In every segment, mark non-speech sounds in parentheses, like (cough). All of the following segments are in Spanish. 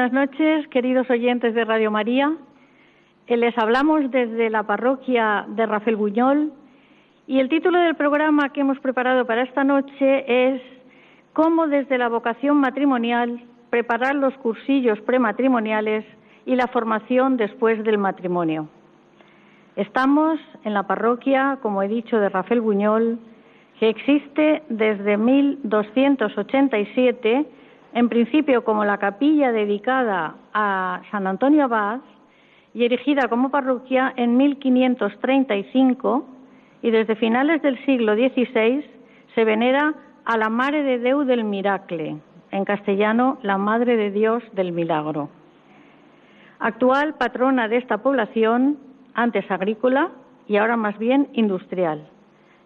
buenas noches, queridos oyentes de Radio María. Eh, les hablamos desde la parroquia de Rafael Buñol y el título del programa que hemos preparado para esta noche es Cómo desde la vocación matrimonial preparar los cursillos prematrimoniales y la formación después del matrimonio. Estamos en la parroquia, como he dicho, de Rafael Buñol, que existe desde 1287 en principio como la capilla dedicada a San Antonio Abad y erigida como parroquia en 1535 y desde finales del siglo XVI se venera a la Mare de Deu del Miracle, en castellano la Madre de Dios del Milagro. Actual patrona de esta población, antes agrícola y ahora más bien industrial.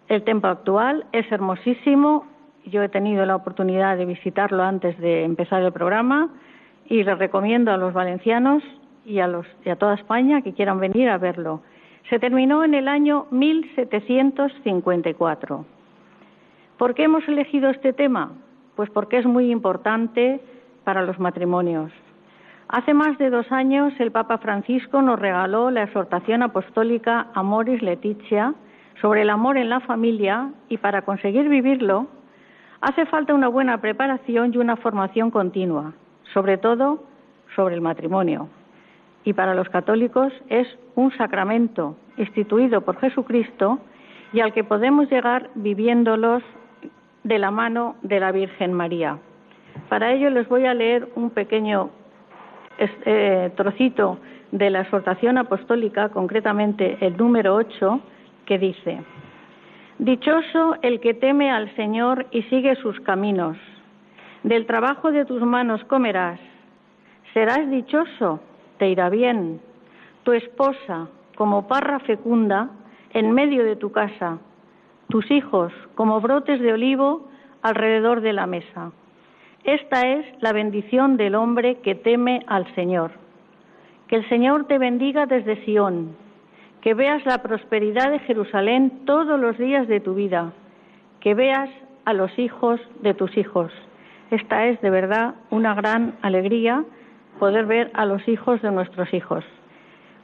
El templo actual es hermosísimo yo he tenido la oportunidad de visitarlo antes de empezar el programa y les recomiendo a los valencianos y a, los, y a toda España que quieran venir a verlo. Se terminó en el año 1754. ¿Por qué hemos elegido este tema? Pues porque es muy importante para los matrimonios. Hace más de dos años el Papa Francisco nos regaló la exhortación apostólica Amoris Leticia sobre el amor en la familia y para conseguir vivirlo Hace falta una buena preparación y una formación continua, sobre todo sobre el matrimonio. Y para los católicos es un sacramento instituido por Jesucristo y al que podemos llegar viviéndolos de la mano de la Virgen María. Para ello les voy a leer un pequeño eh, trocito de la exhortación apostólica, concretamente el número 8, que dice, Dichoso el que teme al Señor y sigue sus caminos. Del trabajo de tus manos comerás. Serás dichoso, te irá bien. Tu esposa, como parra fecunda, en medio de tu casa. Tus hijos, como brotes de olivo, alrededor de la mesa. Esta es la bendición del hombre que teme al Señor. Que el Señor te bendiga desde Sión que veas la prosperidad de Jerusalén todos los días de tu vida, que veas a los hijos de tus hijos. Esta es de verdad una gran alegría poder ver a los hijos de nuestros hijos.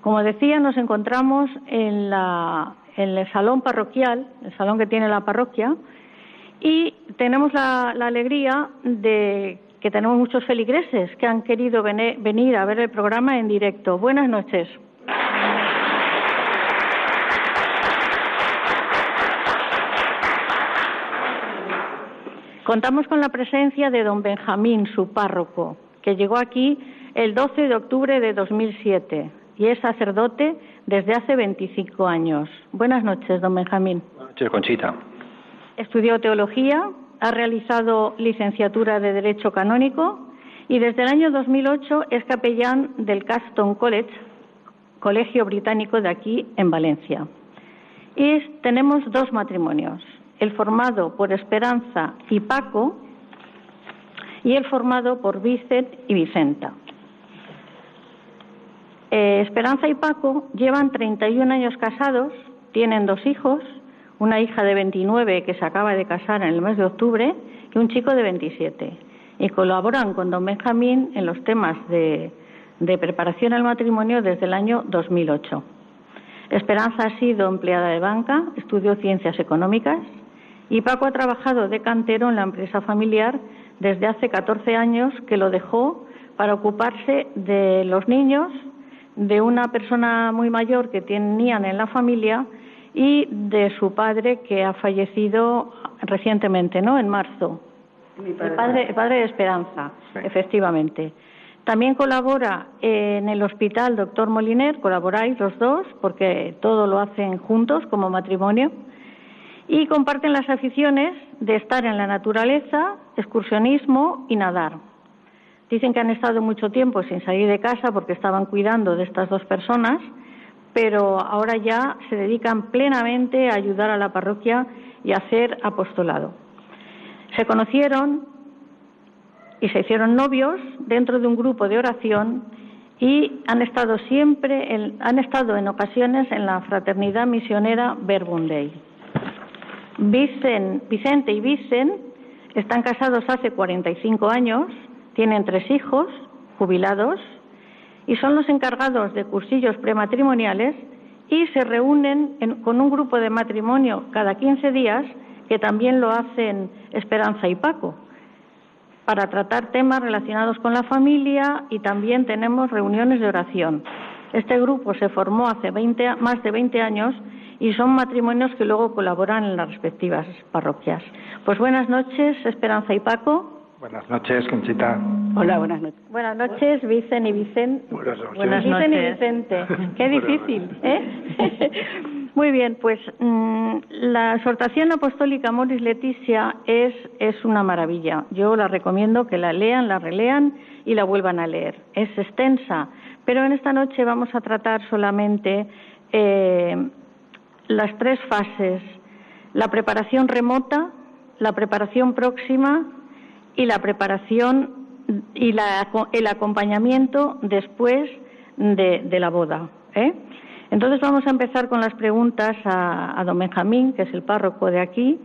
Como decía, nos encontramos en, el salón parroquial, el salón que tiene la parroquia, y tenemos la, alegría de que tenemos muchos feligreses que han querido venir a ver el programa en directo. Buenas noches. Contamos con la presencia de don Benjamín, su párroco, que llegó aquí el 12 de octubre de 2007 y es sacerdote desde hace 25 años. Buenas noches, don Benjamín. Buenas noches, Conchita. Estudió teología, ha realizado licenciatura de Derecho Canónico y desde el año 2008 es capellán del Caston College, colegio británico de aquí en Valencia. Y tenemos dos matrimonios el formado por Esperanza y Paco y el formado por Vicent y Vicenta. Eh, Esperanza y Paco llevan 31 años casados, tienen dos hijos, una hija de 29 que se acaba de casar en el mes de octubre y un chico de 27. Y colaboran con don Benjamín en los temas de, de preparación al matrimonio desde el año 2008. Esperanza ha sido empleada de banca, estudió ciencias económicas y Paco ha trabajado de cantero en la empresa familiar desde hace 14 años que lo dejó para ocuparse de los niños, de una persona muy mayor que tenían en la familia y de su padre que ha fallecido recientemente, ¿no? En marzo. El padre, el padre de Esperanza, efectivamente. También colabora en el hospital Doctor Moliner, colaboráis los dos, porque todo lo hacen juntos como matrimonio, y comparten las aficiones de estar en la naturaleza, excursionismo y nadar. Dicen que han estado mucho tiempo sin salir de casa porque estaban cuidando de estas dos personas, pero ahora ya se dedican plenamente a ayudar a la parroquia y a hacer apostolado. Se conocieron y se hicieron novios dentro de un grupo de oración y han estado siempre, en, han estado en ocasiones en la fraternidad misionera Verbum. Vicente y Vicen están casados hace 45 años, tienen tres hijos jubilados y son los encargados de cursillos prematrimoniales y se reúnen con un grupo de matrimonio cada 15 días que también lo hacen Esperanza y Paco para tratar temas relacionados con la familia y también tenemos reuniones de oración. Este grupo se formó hace más de 20 años y son matrimonios que luego colaboran en las respectivas parroquias. Pues buenas noches, Esperanza y Paco. Buenas noches, Conchita. Hola, buenas noches. Buenas noches, Vicen y Vicente. Buenas noches. Buenas noches. Vicen y Vicente. (laughs) Qué difícil, ¿eh? (laughs) Muy bien, pues mm, la exhortación apostólica Moris Leticia es, es una maravilla. Yo la recomiendo que la lean, la relean y la vuelvan a leer. Es extensa, pero en esta noche vamos a tratar solamente eh, las tres fases, la preparación remota, la preparación próxima y la preparación y la, el acompañamiento después de, la boda. ¿eh? Entonces vamos a empezar con las preguntas a, don Benjamín, que es el párroco de aquí,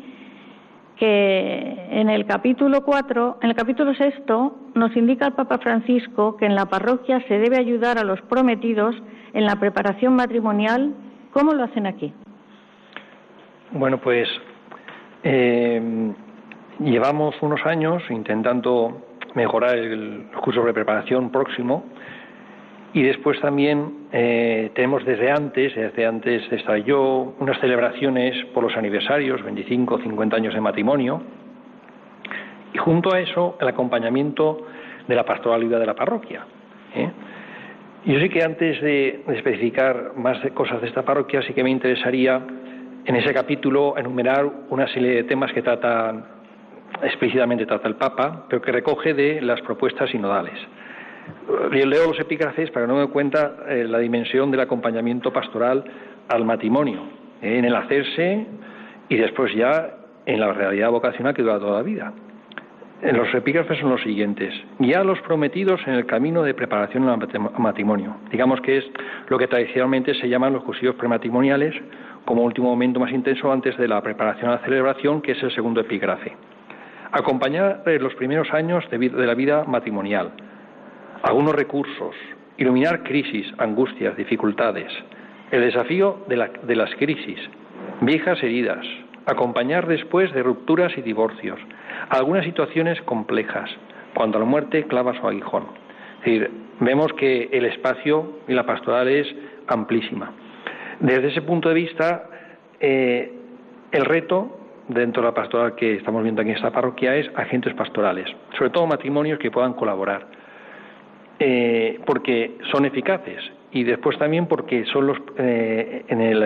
que en el capítulo 4, en el capítulo 6 nos indica el Papa Francisco que en la parroquia se debe ayudar a los prometidos en la preparación matrimonial. ¿Cómo lo hacen aquí? Bueno, pues eh, llevamos unos años intentando mejorar el curso de preparación próximo y después también eh, tenemos desde antes, desde antes estar yo, unas celebraciones por los aniversarios, 25, 50 años de matrimonio. Y junto a eso, el acompañamiento de la pastoralidad de la parroquia. ¿eh? Yo sí que antes de, especificar más cosas de esta parroquia, sí que me interesaría en ese capítulo enumerar una serie de temas que trata explícitamente trata el Papa, pero que recoge de las propuestas sinodales. Leo los epígrafes para que no me cuenta eh, la dimensión del acompañamiento pastoral al matrimonio, eh, en el hacerse y después ya en la realidad vocacional que dura toda la vida. En los epígrafes son los siguientes. Ya los prometidos en el camino de preparación al matrimonio. Digamos que es lo que tradicionalmente se llaman los cursivos prematrimoniales, como último momento más intenso antes de la preparación a la celebración, que es el segundo epígrafe. Acompañar los primeros años de la vida matrimonial, algunos recursos, iluminar crisis, angustias, dificultades, el desafío de, las crisis, viejas heridas, acompañar después de rupturas y divorcios, algunas situaciones complejas, cuando la muerte clava su aguijón. Es decir, vemos que el espacio y la pastoral es amplísima. Desde ese punto de vista, eh, el reto dentro de la pastoral que estamos viendo aquí en esta parroquia es agentes pastorales, sobre todo matrimonios que puedan colaborar. Eh, porque son eficaces y después también porque son los eh, en, el,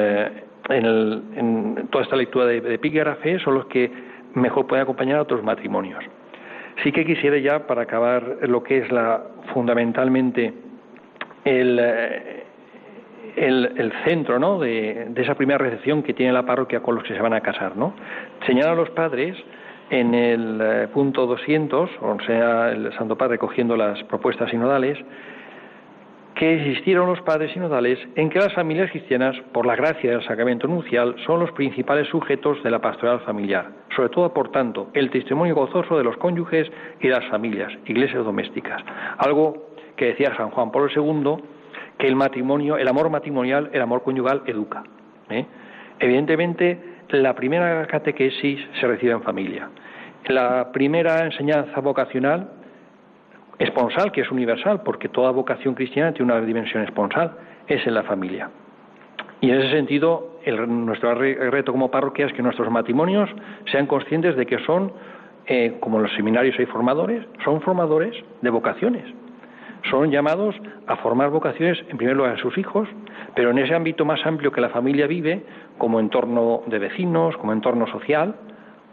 en, el, en, toda esta lectura de, de epígrafe son los que mejor pueden acompañar a otros matrimonios. Sí que quisiera ya para acabar lo que es la fundamentalmente el, el, centro ¿no? de, esa primera recepción que tiene la parroquia con los que se van a casar. ¿no? Señalan a los padres en el eh, punto 200, o sea, el Santo Padre recogiendo las propuestas sinodales, que existieron los padres sinodales en que las familias cristianas, por la gracia del sacramento nupcial, son los principales sujetos de la pastoral familiar, sobre todo, por tanto, el testimonio gozoso de los cónyuges y las familias, iglesias domésticas. Algo que decía San Juan Pablo II, que el matrimonio, el amor matrimonial, el amor conyugal educa. ¿eh? Evidentemente, la primera catequesis se recibe en familia. La primera enseñanza vocacional esponsal, que es universal, porque toda vocación cristiana tiene una dimensión esponsal, es en la familia. Y en ese sentido, nuestro reto como parroquia es que nuestros matrimonios sean conscientes de que son, eh, como en los seminarios hay formadores, son formadores de vocaciones. Son llamados a formar vocaciones, en primer lugar, a sus hijos, pero en ese ámbito más amplio que la familia vive, como entorno de vecinos, como entorno social,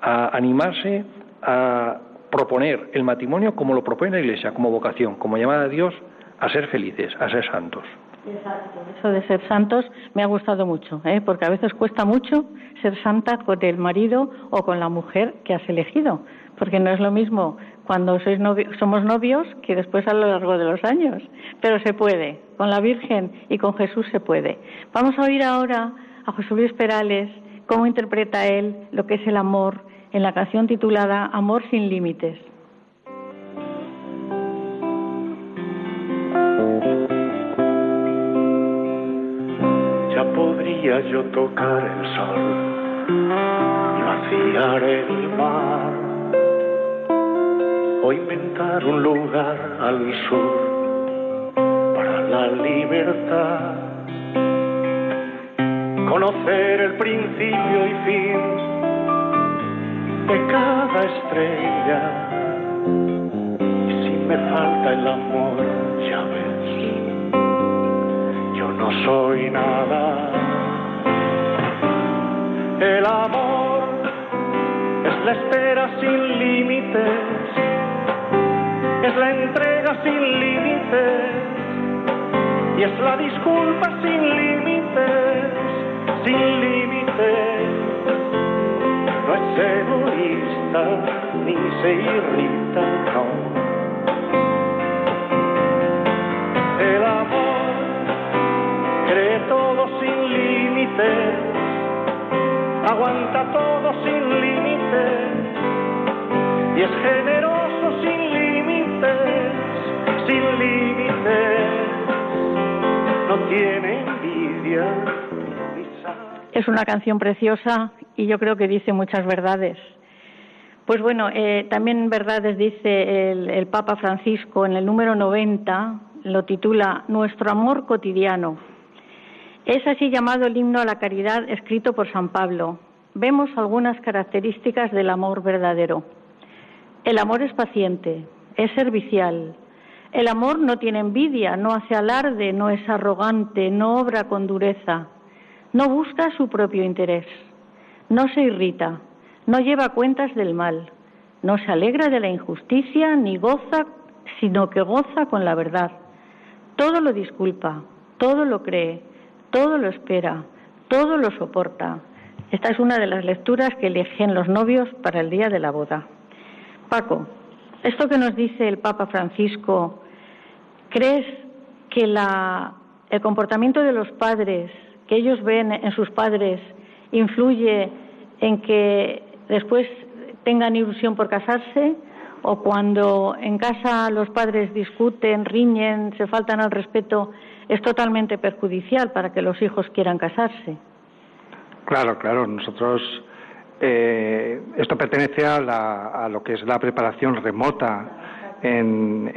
a animarse a proponer el matrimonio como lo propone la Iglesia, como vocación, como llamada a Dios a ser felices, a ser santos. Exacto. Eso de ser santos me ha gustado mucho, ¿eh? porque a veces cuesta mucho ser santa con el marido o con la mujer que has elegido, porque no es lo mismo cuando sois somos novios que después a lo largo de los años, pero se puede, con la Virgen y con Jesús se puede. Vamos a oír ahora a José Luis Perales cómo interpreta él lo que es el amor en la canción titulada Amor sin límites. podría yo tocar el sol y vaciar el mar o inventar un lugar al sur para la libertad, conocer el principio y fin de cada estrella. Y si me falta el amor, ya ves, yo no soy nada. El amor es la espera sin límites, es la entrega sin límites y es la disculpa sin límites, sin límites. No es egoísta ni se irrita, no. El amor cree todo sin límites aguanta todo sin límites y es generoso Es una canción preciosa y yo creo que dice muchas verdades. Pues bueno, eh, también verdades dice el, el Papa Francisco en el número 90, lo titula Nuestro amor cotidiano es así llamado el himno a la caridad escrito por San Pablo. Vemos algunas características del amor verdadero. El amor es paciente, es servicial. El amor no tiene envidia, no hace alarde, no es arrogante, no obra con dureza, no busca su propio interés, no se irrita, no lleva cuentas del mal, no se alegra de la injusticia ni goza, sino que goza con la verdad. Todo lo disculpa, todo lo cree, todo lo espera, todo lo soporta. Esta es una de las lecturas que eligen los novios para el día de la boda. Paco, esto que nos dice el Papa Francisco, ¿crees que el comportamiento de los padres, que ellos ven en sus padres, influye en que después tengan ilusión por casarse? ¿O cuando en casa los padres discuten, riñen, se faltan al respeto, es totalmente perjudicial para que los hijos quieran casarse. Claro, claro. Nosotros eh, esto pertenece a, lo que es la preparación remota en,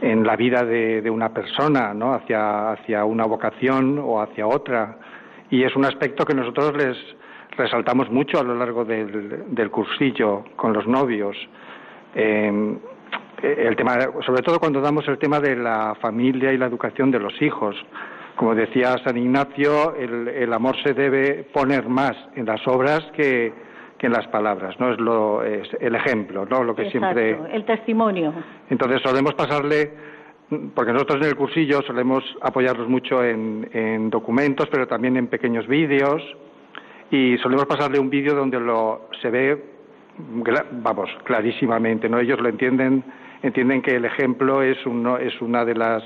en, la vida de, una persona, ¿no? Hacia, hacia una vocación o hacia otra. Y es un aspecto que nosotros les resaltamos mucho a lo largo del, cursillo con los novios. Eh, el tema, sobre todo cuando damos el tema de la familia y la educación de los hijos. Como decía San Ignacio, el, amor se debe poner más en las obras que, en las palabras, ¿no? Es, lo, es el ejemplo, ¿no? Lo que siempre... el testimonio. Entonces solemos pasarle, porque nosotros en el cursillo solemos apoyarnos mucho en, en documentos, pero también en pequeños vídeos, y solemos pasarle un vídeo donde lo se ve, vamos, clarísimamente, ¿no? Ellos lo entienden entienden que el ejemplo es, uno, es una de las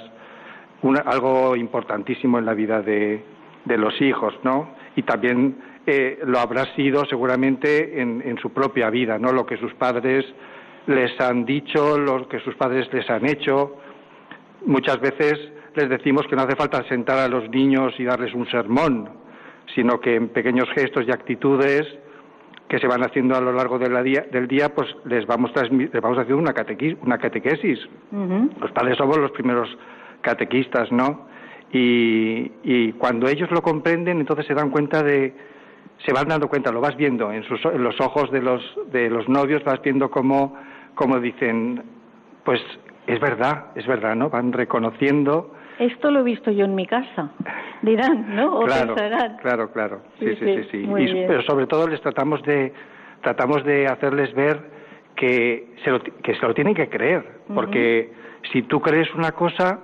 algo importantísimo en la vida de, de los hijos, ¿no? Y también eh, lo habrá sido seguramente en, en, su propia vida, ¿no? Lo que sus padres les han dicho, lo que sus padres les han hecho. Muchas veces les decimos que no hace falta sentar a los niños y darles un sermón, sino que en pequeños gestos y actitudes que se van haciendo a lo largo del día, del día pues les vamos, les vamos haciendo una, una catequesis. Los padres somos los primeros catequistas, ¿no? Y, y, cuando ellos lo comprenden, entonces se dan cuenta de, se van dando cuenta, lo vas viendo en, sus, en los ojos de los, de los novios, vas viendo cómo, cómo dicen, pues es verdad, es verdad, ¿no? Van reconociendo. Esto lo he visto yo en mi casa, dirán, ¿no? O claro, claro, claro, sí, sí, sí, sí. pero sobre todo les tratamos de, tratamos de hacerles ver que se lo, que se lo tienen que creer, porque si tú crees una cosa,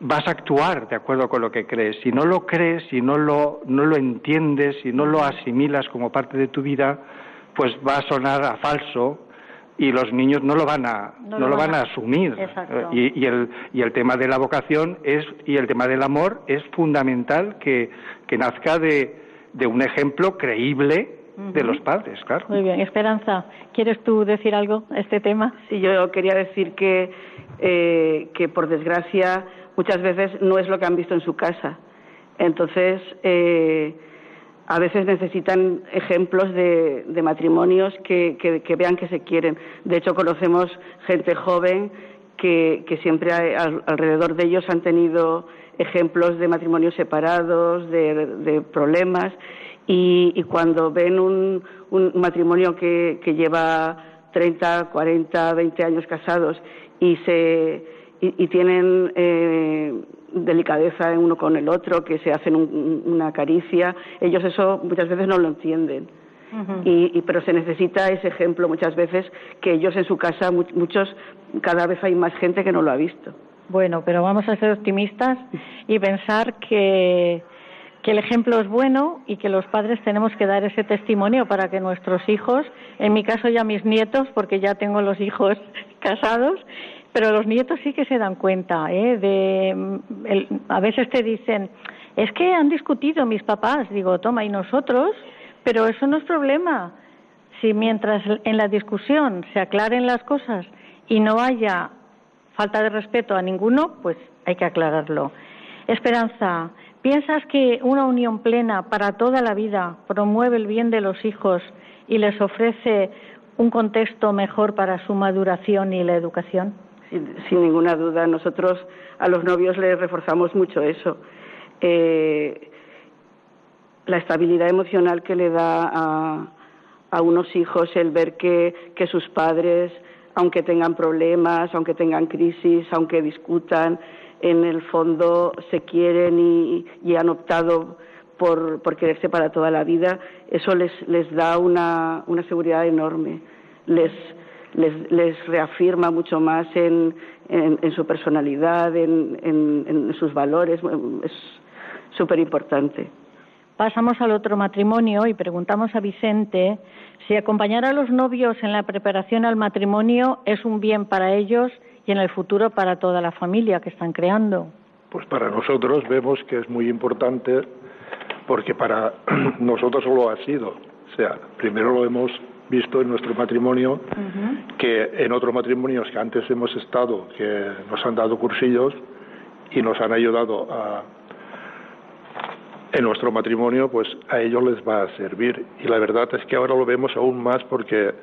vas a actuar de acuerdo con lo que crees. Si no lo crees, si no lo, no lo entiendes, si no lo asimilas como parte de tu vida, pues va a sonar a falso y los niños no lo van a no, lo, van a, asumir y, y, el y el tema de la vocación es y el tema del amor es fundamental que, que nazca de, de un ejemplo creíble de los padres, claro. Muy bien, Esperanza, ¿quieres tú decir algo a este tema? Sí, yo quería decir que eh, que por desgracia muchas veces no es lo que han visto en su casa, entonces eh, a veces necesitan ejemplos de, matrimonios que, vean que se quieren. De hecho, conocemos gente joven que, siempre alrededor de ellos han tenido ejemplos de matrimonios separados, de, problemas, y, cuando ven un, matrimonio que, lleva 30, 40, 20 años casados y se y, tienen eh, delicadeza uno con el otro, que se hacen una caricia, ellos eso muchas veces no lo entienden. y, pero se necesita ese ejemplo muchas veces que ellos en su casa, muchos, cada vez hay más gente que no lo ha visto. Bueno, pero vamos a ser optimistas y pensar que, que el ejemplo es bueno y que los padres tenemos que dar ese testimonio para que nuestros hijos, en mi caso ya mis nietos, porque ya tengo los hijos (laughs) casados, pero los nietos sí que se dan cuenta, ¿eh? De, a veces te dicen, es que han discutido mis papás, digo, toma, y nosotros, pero eso no es problema. Si mientras en la discusión se aclaren las cosas y no haya falta de respeto a ninguno, pues hay que aclararlo. Esperanza, ¿piensas que una unión plena para toda la vida promueve el bien de los hijos y les ofrece un contexto mejor para su maduración y la educación? Sin, ninguna duda. Nosotros a los novios les reforzamos mucho eso. Eh, la estabilidad emocional que le da a, a unos hijos el ver que, que, sus padres, aunque tengan problemas, aunque tengan crisis, aunque discutan, en el fondo se quieren y, y han optado por, por, quererse para toda la vida, eso les, les da una, una seguridad enorme. Les, les, reafirma mucho más en, su personalidad, en, sus valores. Es súper importante. Pasamos al otro matrimonio y preguntamos a Vicente si acompañar a los novios en la preparación al matrimonio es un bien para ellos y en el futuro para toda la familia que están creando. Pues para nosotros vemos que es muy importante porque para (clears throat) nosotros lo ha sido. O sea, primero lo hemos visto en nuestro matrimonio que en otros matrimonios que antes hemos estado, que nos han dado cursillos y nos han ayudado a, en nuestro matrimonio, pues a ellos les va a servir. Y la verdad es que ahora lo vemos aún más porque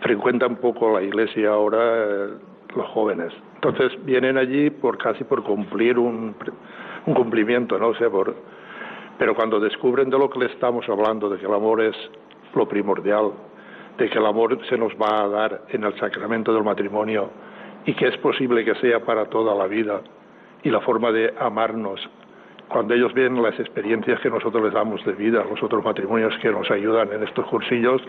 frecuentan poco la iglesia ahora eh, los jóvenes. Entonces vienen allí por casi por cumplir un, un cumplimiento, no sé, por, pero cuando descubren de lo que le estamos hablando, de que el amor es lo primordial, de que el amor se nos va a dar en el sacramento del matrimonio y que es posible que sea para toda la vida y la forma de amarnos. Cuando ellos ven las experiencias que nosotros les damos de vida, los otros matrimonios que nos ayudan en estos cursillos,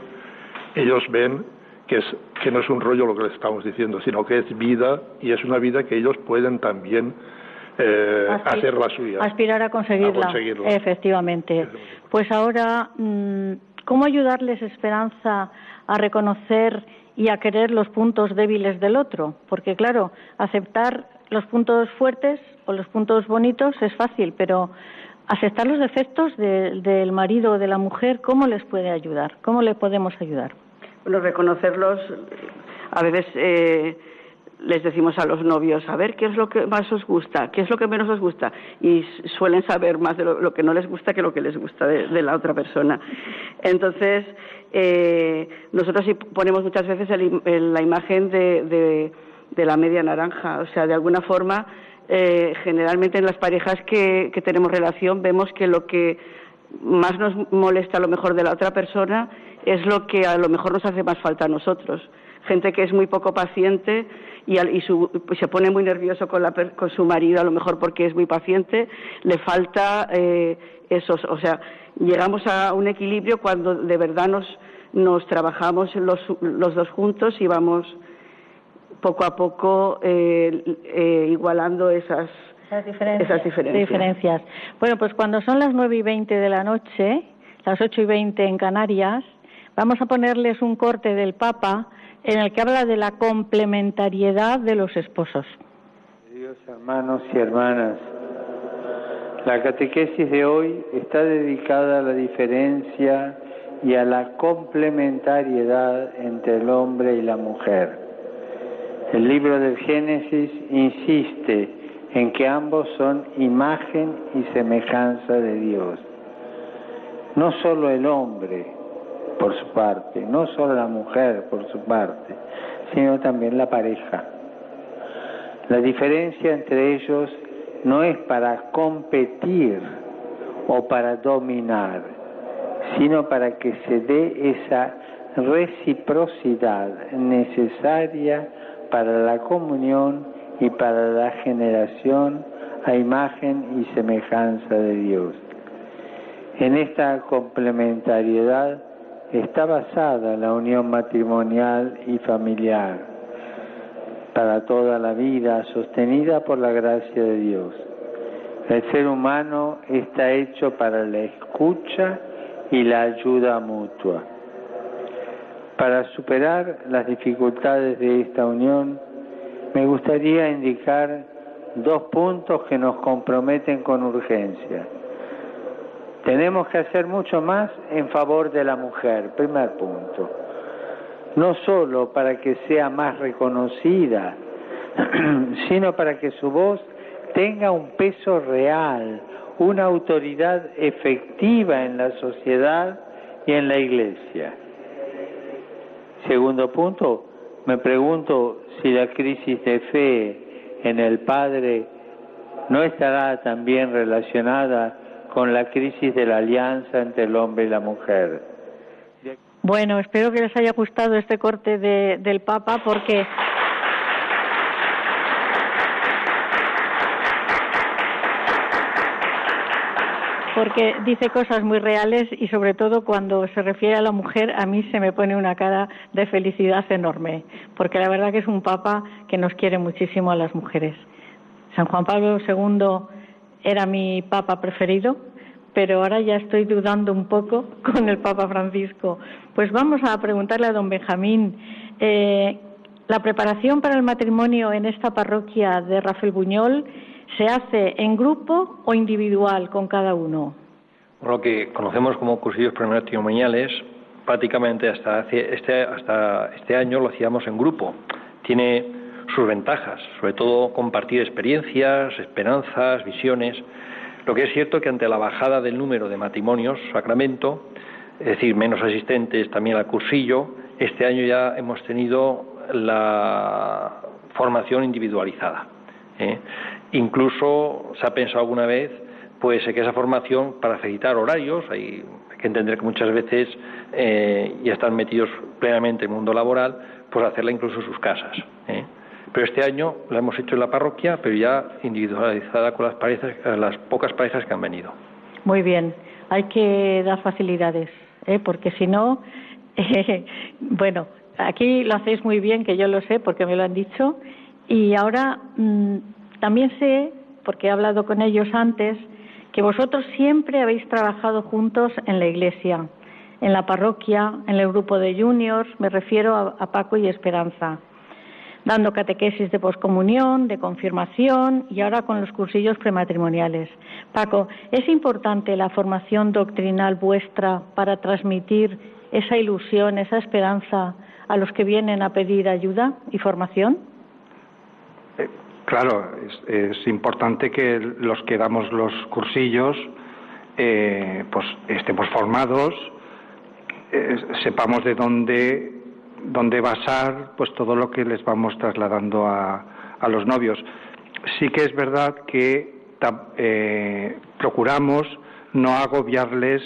ellos ven que, es, que no es un rollo lo que les estamos diciendo, sino que es vida y es una vida que ellos pueden también eh, hacer la suya. Aspirar a conseguirla. Efectivamente. Pues ahora, mm, ¿cómo ayudarles, Esperanza, a reconocer y a querer los puntos débiles del otro, porque claro, aceptar los puntos fuertes o los puntos bonitos es fácil, pero aceptar los defectos del marido o de la mujer, ¿cómo les puede ayudar? ¿Cómo le podemos ayudar? Bueno, reconocerlos, a veces eh, les decimos a los novios, a ver, ¿qué es lo que más os gusta? ¿Qué es lo que menos os gusta? Y suelen saber más de lo, que no les gusta que lo que les gusta de, la otra persona. Entonces, eh, nosotros ponemos muchas veces la imagen de, la media naranja, o sea, de alguna forma, eh, generalmente en las parejas que, que tenemos relación vemos que lo que más nos molesta a lo mejor de la otra persona es lo que a lo mejor nos hace más falta a nosotros gente que es muy poco paciente y, pues, se pone muy nervioso con, su marido, a lo mejor porque es muy paciente, le falta eh, eso, o sea, llegamos a un equilibrio cuando de verdad nos, trabajamos los, dos juntos y vamos poco a poco eh, eh, igualando esas, diferencias, diferencias. Bueno, pues cuando son las nueve y veinte de la noche, las ocho y veinte en Canarias, vamos a ponerles un corte del Papa en el que habla de la complementariedad de los esposos. Queridos hermanos y hermanas, la catequesis de hoy está dedicada a la diferencia y a la complementariedad entre el hombre y la mujer. El libro del Génesis insiste en que ambos son imagen y semejanza de Dios. No solo el hombre, por su parte, no solo la mujer por su parte, sino también la pareja. La diferencia entre ellos no es para competir o para dominar, sino para que se dé esa reciprocidad necesaria para la comunión y para la generación a imagen y semejanza de Dios. En esta complementariedad está basada la unión matrimonial y familiar para toda la vida, sostenida por la gracia de Dios. El ser humano está hecho para la escucha y la ayuda mutua. Para superar las dificultades de esta unión, me gustaría indicar dos puntos que nos comprometen con urgencia. Tenemos que hacer mucho más en favor de la mujer, primer punto. No solo para que sea más reconocida, (clears throat) sino para que su voz tenga un peso real, una autoridad efectiva en la sociedad y en la iglesia. Segundo punto, me pregunto si la crisis de fe en el Padre no estará también relacionada con la crisis de la alianza entre el hombre y la mujer. Bueno, espero que les haya gustado este corte del Papa porque porque dice cosas muy reales y sobre todo cuando se refiere a la mujer a mí se me pone una cara de felicidad enorme, porque la verdad que es un papa que nos quiere muchísimo a las mujeres. San Juan Pablo II era mi papa preferido, pero ahora ya estoy dudando un poco (laughs) con el Papa Francisco. Pues vamos a preguntarle a don Benjamín, eh, ¿la preparación para el matrimonio en esta parroquia de Rafael Buñol se hace en grupo o individual con cada uno? Lo que conocemos como cursillos prematrimoniales, prácticamente hasta, este, hasta este año lo hacíamos en grupo. Tiene sus ventajas, sobre todo compartir experiencias, esperanzas, visiones. Lo que es cierto que ante la bajada del número de matrimonios, sacramento, es decir, menos asistentes también al cursillo, este año ya hemos tenido la formación individualizada. ¿eh? Incluso se ha pensado alguna vez pues que esa formación para facilitar horarios, hay que entender que muchas veces eh, ya están metidos plenamente en el mundo laboral, pues hacerla incluso en sus casas. ¿eh? Pero este año la hemos hecho en la parroquia, pero ya individualizada con las, parejas, las pocas parejas que han venido. Muy bien, hay que dar facilidades, ¿eh? porque si no, (laughs) bueno, aquí lo hacéis muy bien, que yo lo sé porque me lo han dicho, y ahora mm, también sé, porque he hablado con ellos antes, que vosotros siempre habéis trabajado juntos en la iglesia, en la parroquia, en el grupo de juniors, me refiero a Paco y Esperanza dando catequesis de poscomunión, de confirmación y ahora con los cursillos prematrimoniales. Paco, ¿es importante la formación doctrinal vuestra para transmitir esa ilusión, esa esperanza a los que vienen a pedir ayuda y formación? Claro, es, importante que los que damos los cursillos eh, pues estemos formados, eh, sepamos de dónde, dónde basar pues todo lo que les vamos trasladando a, a los novios. Sí que es verdad que eh, procuramos no agobiarles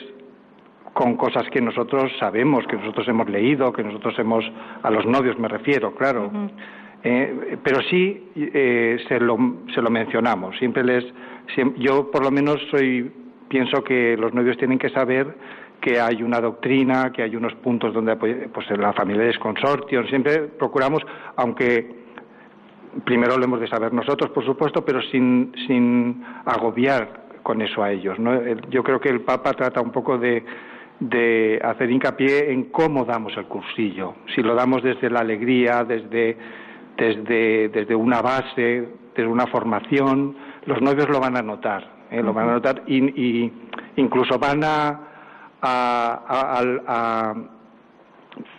con cosas que nosotros sabemos, que nosotros hemos leído, que nosotros hemos, a los novios me refiero, claro. Eh, pero sí eh, se, lo, se lo mencionamos. Siempre les, yo por lo menos soy, pienso que los novios tienen que saber que hay una doctrina, que hay unos puntos donde pues la familia es consortio. Siempre procuramos, aunque primero lo hemos de saber nosotros, por supuesto, pero sin, sin agobiar con eso a ellos. ¿no? Yo creo que el Papa trata un poco de, de hacer hincapié en cómo damos el cursillo, si lo damos desde la alegría, desde, desde, desde una base, desde una formación, los novios lo van a notar, ¿eh? lo van a notar y, incluso van a, a,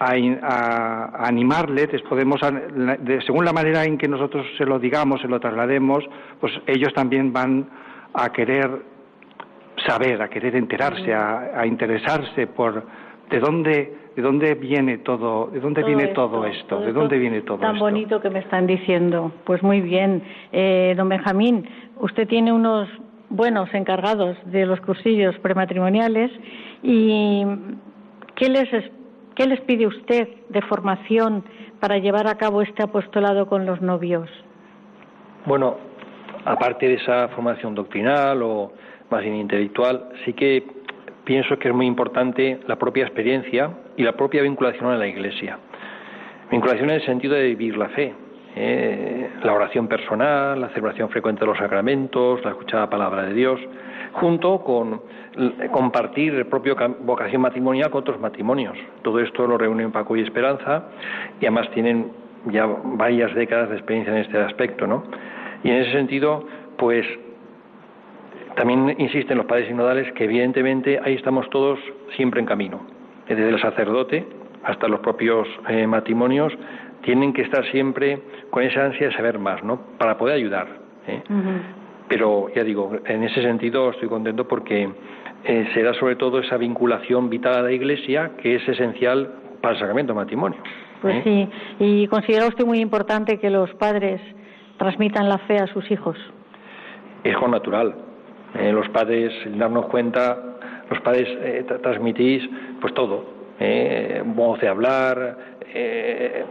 a, animarles, les podemos, según la manera en que nosotros se lo digamos, se lo traslademos, pues ellos también van a querer saber, a querer enterarse, a, interesarse por de dónde de dónde viene todo, de dónde viene todo esto, de dónde viene todo tan bonito que me están diciendo. Pues muy bien, eh, don Benjamín, usted tiene unos buenos encargados de los cursillos prematrimoniales y ¿qué les qué les pide usted de formación para llevar a cabo este apostolado con los novios? Bueno, aparte de esa formación doctrinal o más bien intelectual, sí que pienso que es muy importante la propia experiencia y la propia vinculación a la Iglesia. Vinculación en el sentido de vivir la fe, ¿eh? la oración personal, la celebración frecuente de los sacramentos, la escuchada palabra de Dios, junto con compartir el propio vocación matrimonial con otros matrimonios. Todo esto lo reúnen Paco y Esperanza y además tienen ya varias décadas de experiencia en este aspecto, ¿no? Y en ese sentido, pues también insisten los padres sinodales que evidentemente ahí estamos todos siempre en camino, desde el sacerdote hasta los propios eh, matrimonios tienen que estar siempre con esa ansia de saber más, ¿no? Para poder ayudar. ¿eh? Pero ya digo, en ese sentido estoy contento porque eh, se da sobre todo esa vinculación vital a la Iglesia que es esencial para el sacramento del matrimonio. Pues ¿eh? sí, y considera usted muy importante que los padres transmitan la fe a sus hijos. Es con natural. Eh, los padres, darnos cuenta, los padres eh, transmitís pues todo, eh, modo de hablar, eh,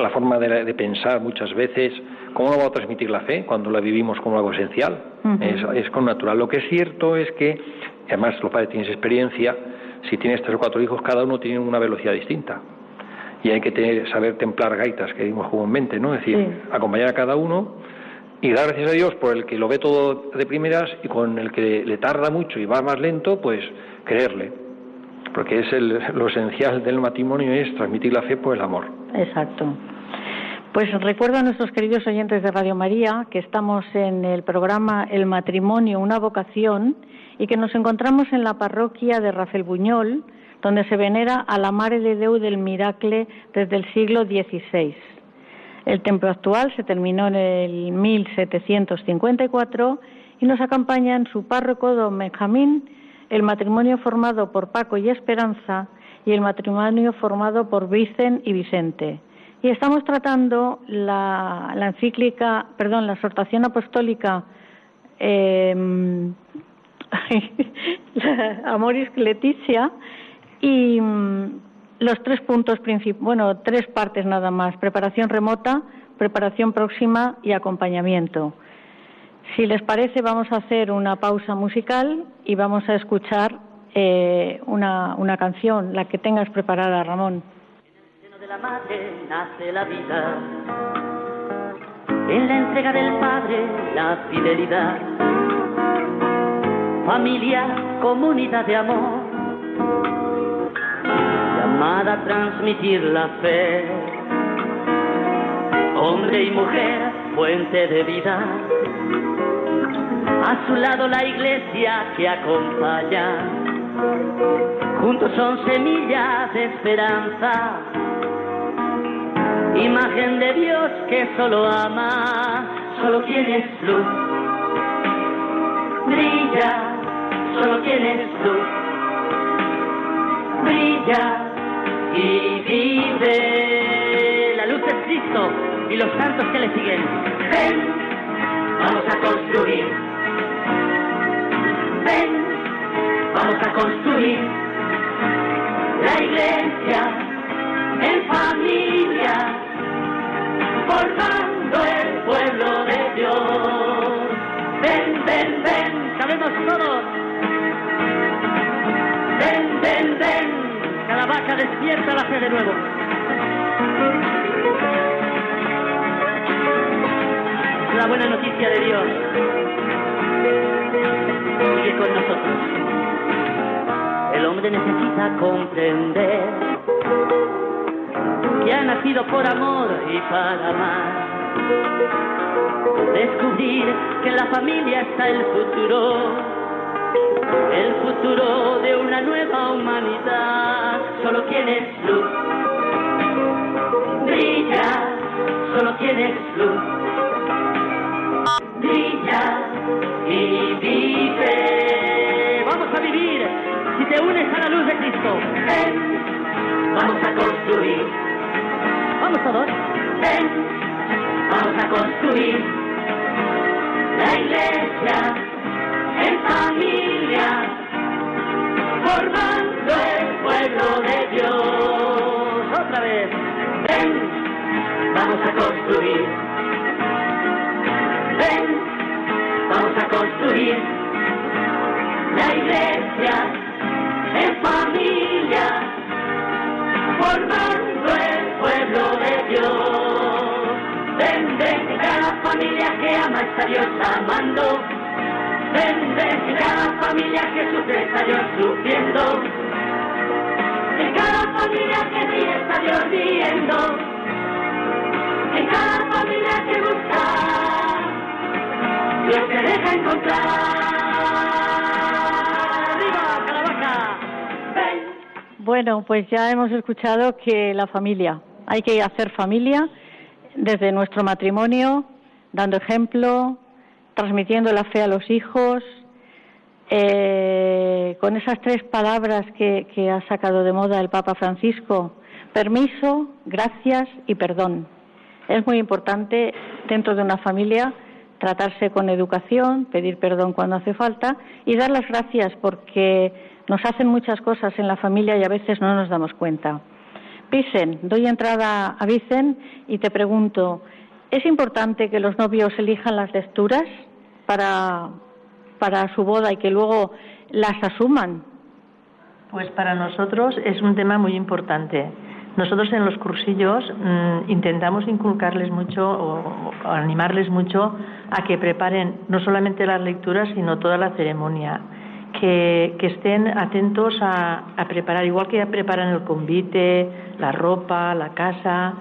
la forma de, pensar muchas veces. ¿Cómo no vamos a transmitir la fe cuando la vivimos como algo esencial? es, es, con natural. Lo que es cierto es que, además los padres tienen experiencia, si tienes tres o cuatro hijos, cada uno tiene una velocidad distinta. Y hay que saber templar gaitas, que dimos comúnmente, ¿no? Es decir, acompañar a cada uno y dar gracias a Dios por el que lo ve todo de primeras y con el que le tarda mucho y va más lento, pues creerle. Porque es lo esencial del matrimonio es transmitir la fe por el amor. Exacto. Pues recuerdo a nuestros queridos oyentes de Radio María que estamos en el programa El matrimonio, una vocación y que nos encontramos en la parroquia de Rafael Buñol, donde se venera a la Mare de Deu del Miracle desde el siglo XVI. El templo actual se terminó en el 1754 y nos acompaña en su párroco don Benjamín, el matrimonio formado por Paco y Esperanza y el matrimonio formado por Vicen y Vicente. Y estamos tratando la, encíclica, perdón, la exhortación apostólica em, (laughs) Amoris Leticia y los tres puntos principales, bueno, tres partes nada más, preparación remota, preparación próxima y acompañamiento. Si les parece, vamos a hacer una pausa musical y vamos a escuchar eh, una, una, canción, la que tengas preparada, Ramón. En el de la madre nace la vida, en la entrega del padre la fidelidad, familia, comunidad de amor llamada a transmitir la fe. Hombre y mujer, fuente de vida. A su lado la iglesia que acompaña. Juntos son semillas de esperanza. Imagen de Dios que solo ama. solo tienes luz. Brilla, solo tienes luz. Brilla y vive. La luz es Cristo y los santos que le siguen. Ven, vamos a construir. Vamos a construir la iglesia en familia, formando el pueblo de Dios. Ven, ven, ven, sabemos todos. Ven, ven, ven, cada vaca despierta la fe de nuevo. la buena noticia de Dios. Sigue con nosotros. El hombre necesita comprender que ha nacido por amor y para amar. Descubrir que en la familia está el futuro, el futuro de una nueva humanidad. Solo tienes luz, brilla, solo tienes luz brilla y vive. Vamos a vivir si te unes a la luz de Cristo. Ven, vamos a construir. Vamos todos. Ven, vamos a construir la iglesia Dios amando. Ven, ven, cada familia que sufre está Dios sufriendo. En cada familia que ríe está Dios riendo. En cada familia que busca deja encontrar. Bueno, pues ya hemos escuchado que la familia, hay que hacer familia desde nuestro matrimonio, dando ejemplo, transmitiendo la fe a los hijos, eh, con esas tres palabras que, que ha sacado de moda el Papa Francisco, permiso, gracias y perdón. Es muy importante dentro de una familia tratarse con educación, pedir perdón cuando hace falta y dar las gracias porque nos hacen muchas cosas en la familia y a veces no nos damos cuenta. Vicen, doy entrada a Vicen y te pregunto, ¿es importante que los novios elijan las lecturas para, para su boda y que luego las asuman? Pues para nosotros es un tema muy importante. Nosotros en los cursillos mm, intentamos inculcarles mucho o, animarles mucho a que preparen no solamente las lecturas, sino toda la ceremonia. Que, estén atentos a, preparar, igual que preparan el convite, la ropa, la casa.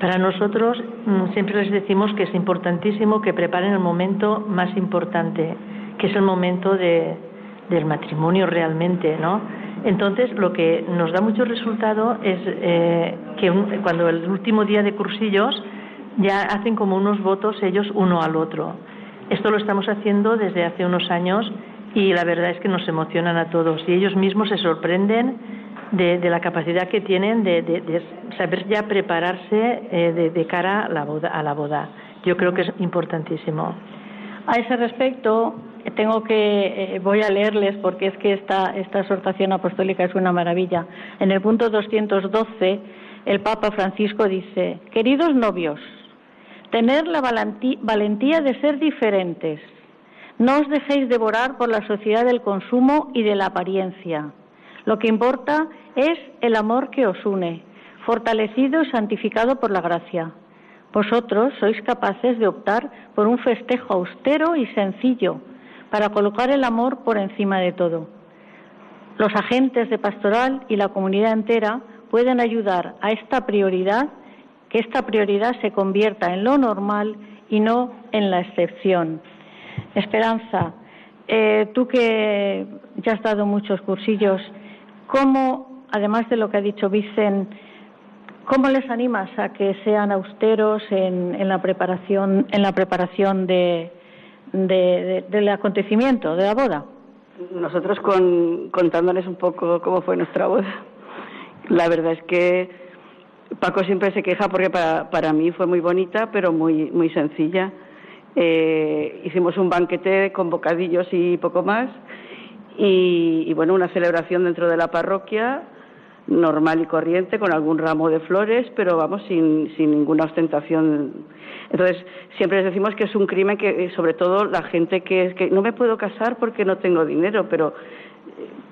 Para nosotros mm, siempre les decimos que es importantísimo que preparen el momento más importante, que es el momento del matrimonio realmente, ¿no? Entonces, lo que nos da mucho resultado es eh, que cuando el último día de cursillos ya hacen como unos votos ellos uno al otro. Esto lo estamos haciendo desde hace unos años y la verdad es que nos emocionan a todos y ellos mismos se sorprenden de, la capacidad que tienen de, saber ya prepararse eh, de, cara a la, boda, a la boda. Yo creo que es importantísimo. A ese respecto, tengo que eh, voy a leerles porque es que esta esta exhortación apostólica es una maravilla. En el punto 212 el Papa Francisco dice: "Queridos novios, tener la valentía de ser diferentes. No os dejéis devorar por la sociedad del consumo y de la apariencia. Lo que importa es el amor que os une, fortalecido y santificado por la gracia. Vosotros sois capaces de optar por un festejo austero y sencillo, para colocar el amor por encima de todo. Los agentes de pastoral y la comunidad entera pueden ayudar a esta prioridad, que esta prioridad se convierta en lo normal y no en la excepción. Esperanza, eh, tú que ya has dado muchos cursillos, ¿cómo, además de lo que ha dicho Vicen, ¿Cómo les animas a que sean austeros en, en la preparación, en la preparación de, de- de- del acontecimiento, de la boda? Nosotros con, contándoles un poco cómo fue nuestra boda. La verdad es que Paco siempre se queja porque para, para mí fue muy bonita, pero muy, muy sencilla. Eh, hicimos un banquete con bocadillos y poco más. Y, y, bueno, una celebración dentro de la parroquia, normal y corriente, con algún ramo de flores, pero vamos, sin, ninguna ostentación. Entonces, siempre les decimos que es un crimen que, eh, sobre todo, la gente que es que no me puedo casar porque no tengo dinero, pero,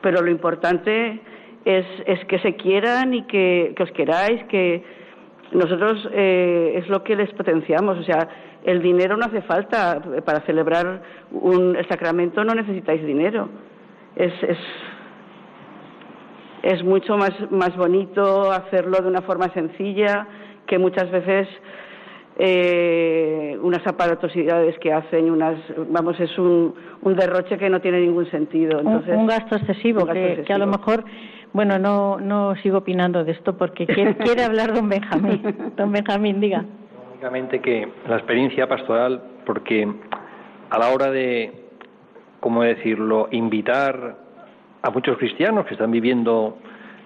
pero lo importante es, es que se quieran y que, que os queráis, que nosotros eh, es lo que les potenciamos. O sea, el dinero no hace falta. Para celebrar un, el sacramento no necesitáis dinero. Es, es, es mucho más, más bonito hacerlo de una forma sencilla que muchas veces eh, unas aparatosidades que hacen, unas, vamos, es un, un derroche que no tiene ningún sentido. Un- Entonces, un, gasto excesivo, un gasto que, que a lo mejor, bueno, no, no sigo opinando de esto porque quiere, (laughs) quiere hablar don Benjamín. Don Benjamín, diga. Únicamente que la experiencia pastoral, porque a la hora de, ¿cómo decirlo?, invitar a muchos cristianos que están viviendo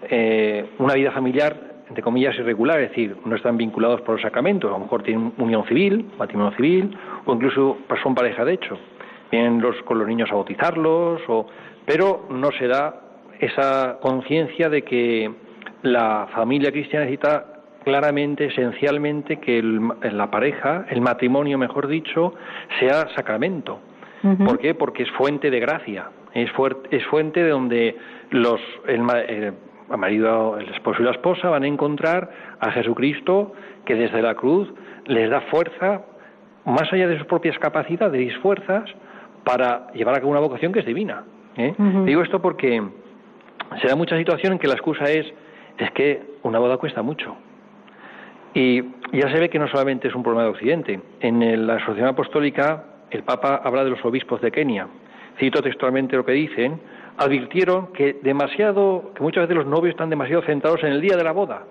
eh, una vida familiar, entre comillas, irregular, es decir, no están vinculados por los sacramentos, a lo mejor tienen unión civil, matrimonio civil, o incluso son pareja de hecho. Vienen los, con los niños a bautizarlos, o, pero no se da esa conciencia de que la familia cristiana necesita claramente, esencialmente, que el la pareja, el matrimonio, mejor dicho, sea sacramento. ¿Por qué? Porque es fuente de gracia, es, fuer- es fuente de donde los, el, el marido, el esposo y la esposa van a encontrar a Jesucristo que desde la cruz les da fuerza, más allá de sus propias capacidades y fuerzas, para llevar a cabo una vocación que es divina. ¿eh? Digo esto porque se da mucha situación en que la excusa es es que una boda cuesta mucho. Y ya se ve que no solamente es un problema de Occidente. En la Asociación Apostólica, el Papa habla de los obispos de Kenia. Cito textualmente lo que dicen. Advirtieron que demasiado, que muchas veces los novios están demasiado centrados en el día de la boda.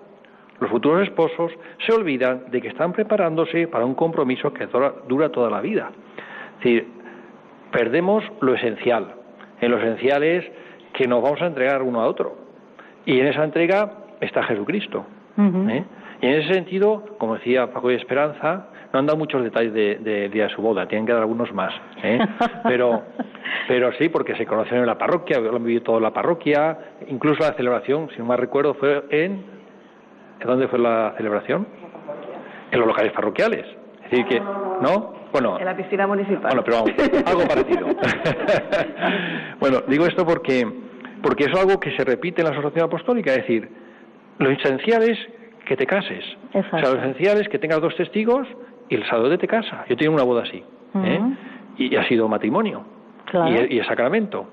Los futuros esposos se olvidan de que están preparándose para un compromiso que dura, dura toda la vida. Es decir, perdemos lo esencial. En lo esencial es que nos vamos a entregar uno a otro. Y en esa entrega está Jesucristo. ¿eh? Y en ese sentido, como decía Paco de Esperanza, no han dado muchos detalles de- día de su boda, tienen que dar algunos más. ¿eh? Pero, (laughs) pero sí, porque se conocieron en la parroquia, lo han vivido todo en la parroquia, incluso la celebración, si no mal recuerdo, fue en... ¿en ¿Dónde fue la celebración? En los locales parroquiales. Es decir, que... ¿No? Bueno, En la piscina municipal. bueno, pero vamos, algo parecido. (laughs) bueno, digo esto porque, porque es algo que se repite en la asociación apostólica, es decir, lo esencial es que te cases. O sea, lo esencial es que tengas dos testigos y el sacerdote te casa. Yo tengo una boda así. ¿eh? Y ha sido matrimonio. Claro. Y, y es sacramento.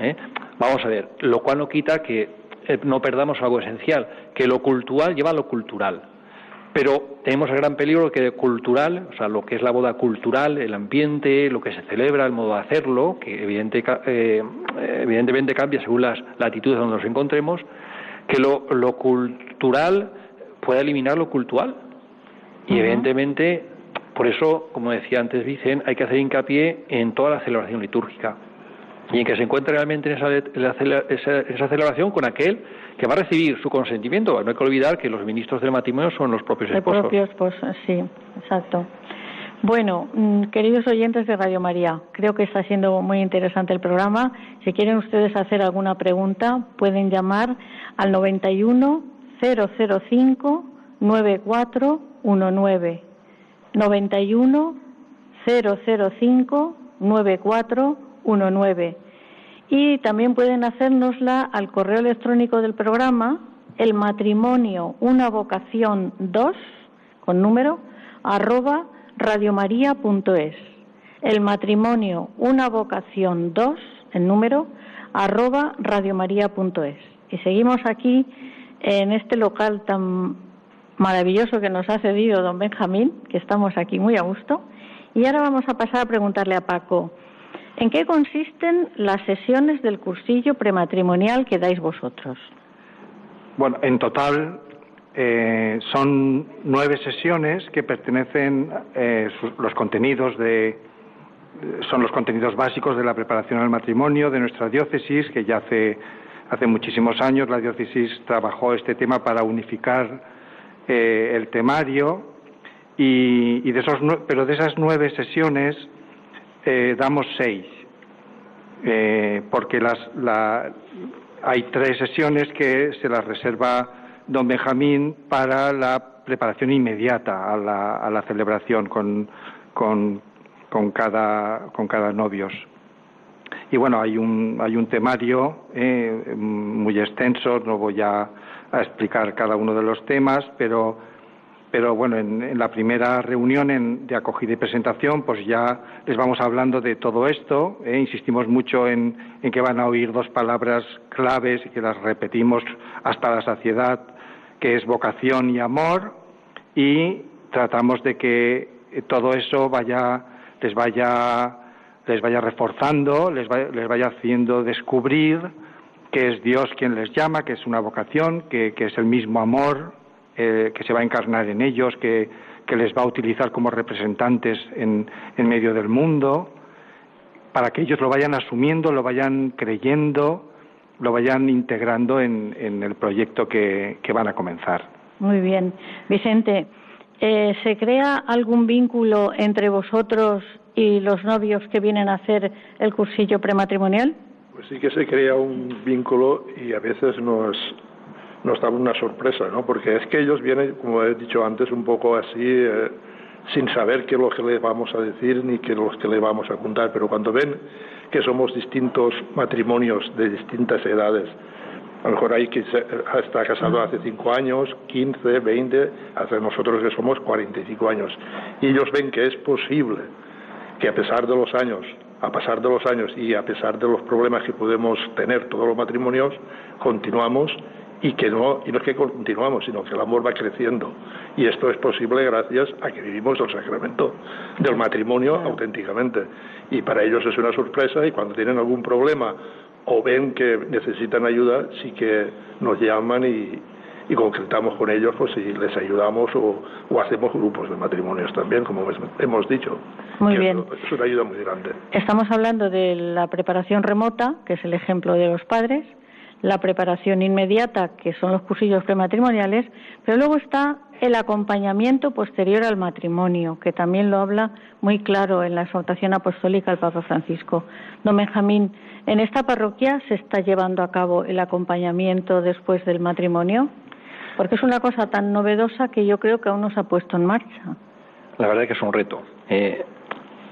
¿eh? Vamos a ver, lo cual no quita que eh, no perdamos algo esencial, que lo cultural lleva a lo cultural. Pero tenemos el gran peligro que de cultural, o sea, lo que es la boda cultural, el ambiente, lo que se celebra, el modo de hacerlo, que evidente, eh, evidentemente cambia según las latitudes donde nos encontremos, que lo, lo cultural pueda eliminar lo cultural. Y evidentemente, por eso, como decía antes Vicen, hay que hacer hincapié en toda la celebración litúrgica y en que se encuentre realmente en esa, esa, esa celebración con aquel que va a recibir su consentimiento. No hay que olvidar que los ministros del matrimonio son los propios El esposos. propio esposo, sí, exacto. Bueno, mm, queridos oyentes de Radio María, creo que está siendo muy interesante el programa. Si quieren ustedes hacer alguna pregunta, pueden llamar al 91 005 9419. 91 005 9419. Y también pueden hacérnosla al correo electrónico del programa, el matrimonio, una vocación 2, con número, arroba radiomaria.es. El matrimonio, una vocación 2, el número, arroba radiomaria.es. Y seguimos aquí en este local tan maravilloso que nos ha cedido don Benjamín, que estamos aquí muy a gusto. Y ahora vamos a pasar a preguntarle a Paco, ¿en qué consisten las sesiones del cursillo prematrimonial que dais vosotros? Bueno, en total eh, son nueve sesiones que pertenecen, eh, los contenidos de, son los contenidos básicos de la preparación al matrimonio de nuestra diócesis, que ya hace, hace muchísimos años la diócesis trabajó este tema para unificar eh, el temario y, de esos, pero de esas nueve sesiones damos seis, porque las, la, hay tres sesiones que se las reserva don Benjamín para la preparación inmediata a la, a la celebración con, con, con, cada, con cada novios. Y bueno, hay un, hay un temario eh, muy extenso, no voy a, a explicar cada uno de los temas, pero pero bueno, en, la primera reunión de acogida y presentación, pues ya les vamos hablando de todo esto. ¿eh? Insistimos mucho en, que van a oír dos palabras claves y que las repetimos hasta la saciedad, que es vocación y amor, y tratamos de que todo eso vaya, les vaya, les vaya reforzando, les, les vaya haciendo descubrir que es Dios quien les llama, que es una vocación, que es el mismo amor eh, que se va a encarnar en ellos, que, les va a utilizar como representantes en, en, medio del mundo, para que ellos lo vayan asumiendo, lo vayan creyendo, lo vayan integrando en, el proyecto que, que, van a comenzar. Muy bien. Vicente, eh, ¿se crea algún vínculo entre vosotros y los novios que vienen a hacer el cursillo prematrimonial? Pues sí que se crea un vínculo y a veces nos, nos da una sorpresa, ¿no? Porque es que ellos vienen, como he dicho antes, un poco así, eh, sin saber qué es lo que les vamos a decir ni qué es lo que les vamos a contar, pero cuando ven que somos distintos matrimonios de distintas edades, a lo mejor hay que está casado hace 5 años, 15, 20, hace nosotros que somos 45 años, y ellos ven que es posible que a pesar de los años, a pasar de los años y a pesar de los problemas que podemos tener todos los matrimonios, continuamos y que no, y no es que continuamos, sino que el amor va creciendo. Y esto es posible gracias a que vivimos el sacramento del matrimonio auténticamente. Y para ellos es una sorpresa y cuando tienen algún problema o ven que necesitan ayuda, sí que nos llaman y, y concretamos con ellos pues si les ayudamos o, o, hacemos grupos de matrimonios también, como hemos dicho. Muy bien. Es una ayuda muy grande. Estamos hablando de la preparación remota, que es el ejemplo de los padres, la preparación inmediata, que son los cursillos prematrimoniales, pero luego está el acompañamiento posterior al matrimonio, que también lo habla muy claro en la exhortación apostólica del Papa Francisco. Don Benjamín, ¿en esta parroquia se está llevando a cabo el acompañamiento después del matrimonio? Porque es una cosa tan novedosa que yo creo que aún no se ha puesto en marcha. La verdad es que es un reto. Eh,